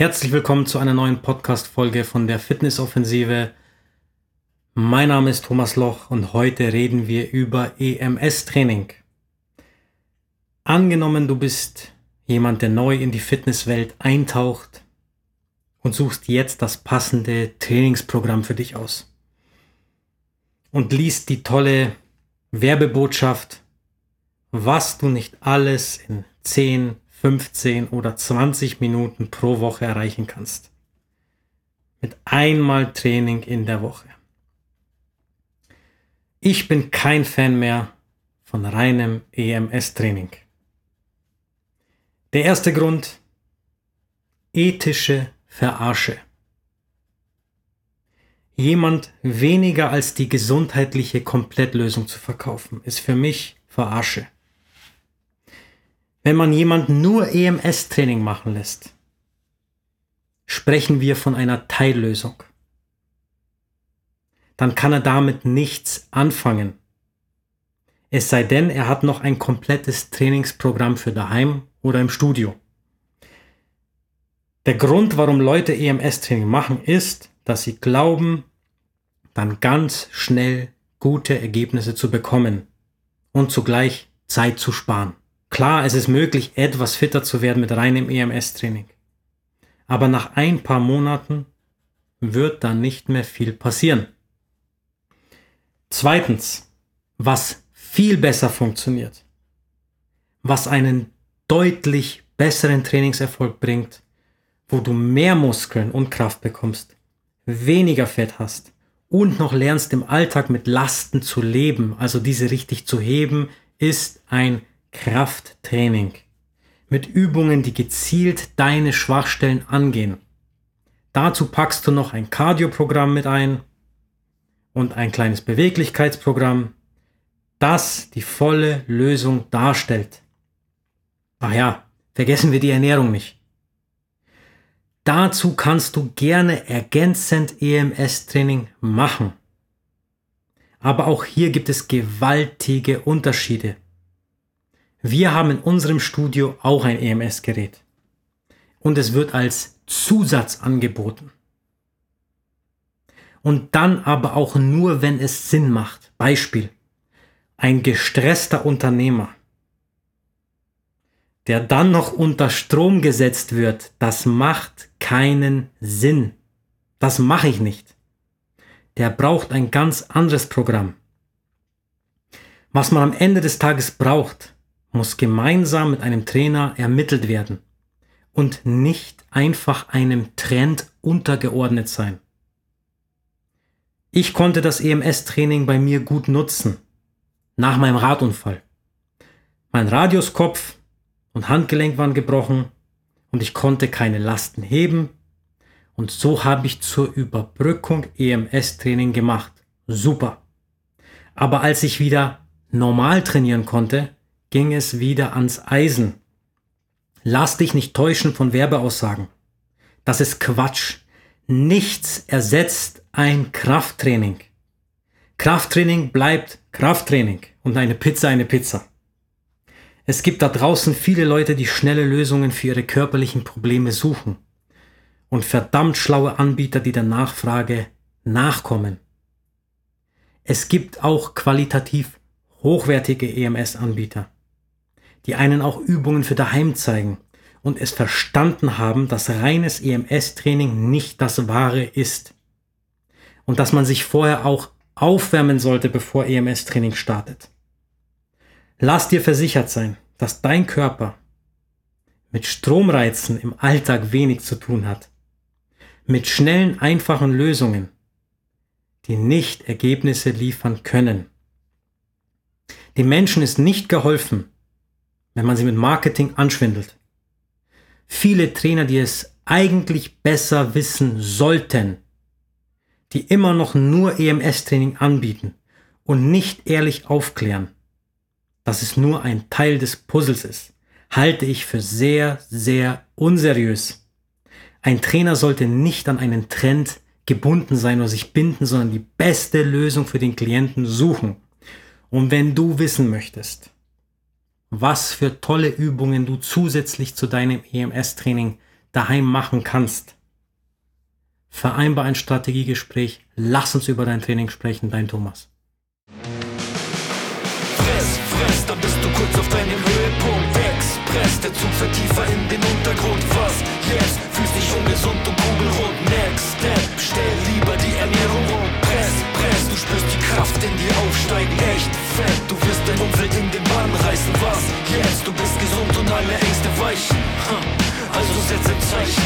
Herzlich willkommen zu einer neuen Podcast-Folge von der Fitnessoffensive. Mein Name ist Thomas Loch und heute reden wir über EMS-Training. Angenommen, du bist jemand, der neu in die Fitnesswelt eintaucht und suchst jetzt das passende Trainingsprogramm für dich aus. Und liest die tolle Werbebotschaft, was du nicht alles in 10, 15 oder 20 Minuten pro Woche erreichen kannst. Mit einmal Training in der Woche. Ich bin kein Fan mehr von reinem EMS-Training. Der erste Grund, ethische Verarsche. Jemand weniger als die gesundheitliche Komplettlösung zu verkaufen, ist für mich Verarsche. Wenn man jemanden nur EMS-Training machen lässt, sprechen wir von einer Teillösung. Dann kann er damit nichts anfangen. Es sei denn, er hat noch ein komplettes Trainingsprogramm für daheim oder im Studio. Der Grund, warum Leute EMS-Training machen, ist, dass sie glauben, dann ganz schnell gute Ergebnisse zu bekommen und zugleich Zeit zu sparen. Klar, es ist möglich, etwas fitter zu werden mit reinem EMS-Training. Aber nach ein paar Monaten wird dann nicht mehr viel passieren. Zweitens, was viel besser funktioniert, was einen deutlich besseren Trainingserfolg bringt, wo du mehr Muskeln und Kraft bekommst, weniger Fett hast und noch lernst im Alltag mit Lasten zu leben, also diese richtig zu heben, ist ein Krafttraining mit Übungen, die gezielt deine Schwachstellen angehen. Dazu packst du noch ein Cardio-Programm mit ein und ein kleines Beweglichkeitsprogramm, das die volle Lösung darstellt. Ach ja, vergessen wir die Ernährung nicht. Dazu kannst du gerne ergänzend EMS-Training machen. Aber auch hier gibt es gewaltige Unterschiede. Wir haben in unserem Studio auch ein EMS-Gerät. Und es wird als Zusatz angeboten. Und dann aber auch nur, wenn es Sinn macht. Beispiel. Ein gestresster Unternehmer, der dann noch unter Strom gesetzt wird, das macht keinen Sinn. Das mache ich nicht. Der braucht ein ganz anderes Programm. Was man am Ende des Tages braucht, muss gemeinsam mit einem Trainer ermittelt werden und nicht einfach einem Trend untergeordnet sein. Ich konnte das EMS-Training bei mir gut nutzen, nach meinem Radunfall. Mein Radiuskopf und Handgelenk waren gebrochen und ich konnte keine Lasten heben und so habe ich zur Überbrückung EMS-Training gemacht. Super. Aber als ich wieder normal trainieren konnte, ging es wieder ans Eisen. Lass dich nicht täuschen von Werbeaussagen. Das ist Quatsch. Nichts ersetzt ein Krafttraining. Krafttraining bleibt Krafttraining und eine Pizza eine Pizza. Es gibt da draußen viele Leute, die schnelle Lösungen für ihre körperlichen Probleme suchen und verdammt schlaue Anbieter, die der Nachfrage nachkommen. Es gibt auch qualitativ hochwertige EMS-Anbieter die einen auch Übungen für daheim zeigen und es verstanden haben, dass reines EMS-Training nicht das wahre ist. Und dass man sich vorher auch aufwärmen sollte, bevor EMS-Training startet. Lass dir versichert sein, dass dein Körper mit Stromreizen im Alltag wenig zu tun hat. Mit schnellen, einfachen Lösungen, die nicht Ergebnisse liefern können. Den Menschen ist nicht geholfen, wenn man sie mit Marketing anschwindelt. Viele Trainer, die es eigentlich besser wissen sollten, die immer noch nur EMS-Training anbieten und nicht ehrlich aufklären, dass es nur ein Teil des Puzzles ist, halte ich für sehr, sehr unseriös. Ein Trainer sollte nicht an einen Trend gebunden sein oder sich binden, sondern die beste Lösung für den Klienten suchen. Und wenn du wissen möchtest, was für tolle Übungen du zusätzlich zu deinem EMS-Training daheim machen kannst, vereinbar ein Strategiegespräch, lass uns über dein Training sprechen, dein Thomas. Fress, fress, dann bist du kurz auf deinem Höhepunkt. Express, der Zug fährt in den Untergrund. Was jetzt? Fühlst dich ungesund und kugelrund. Next Was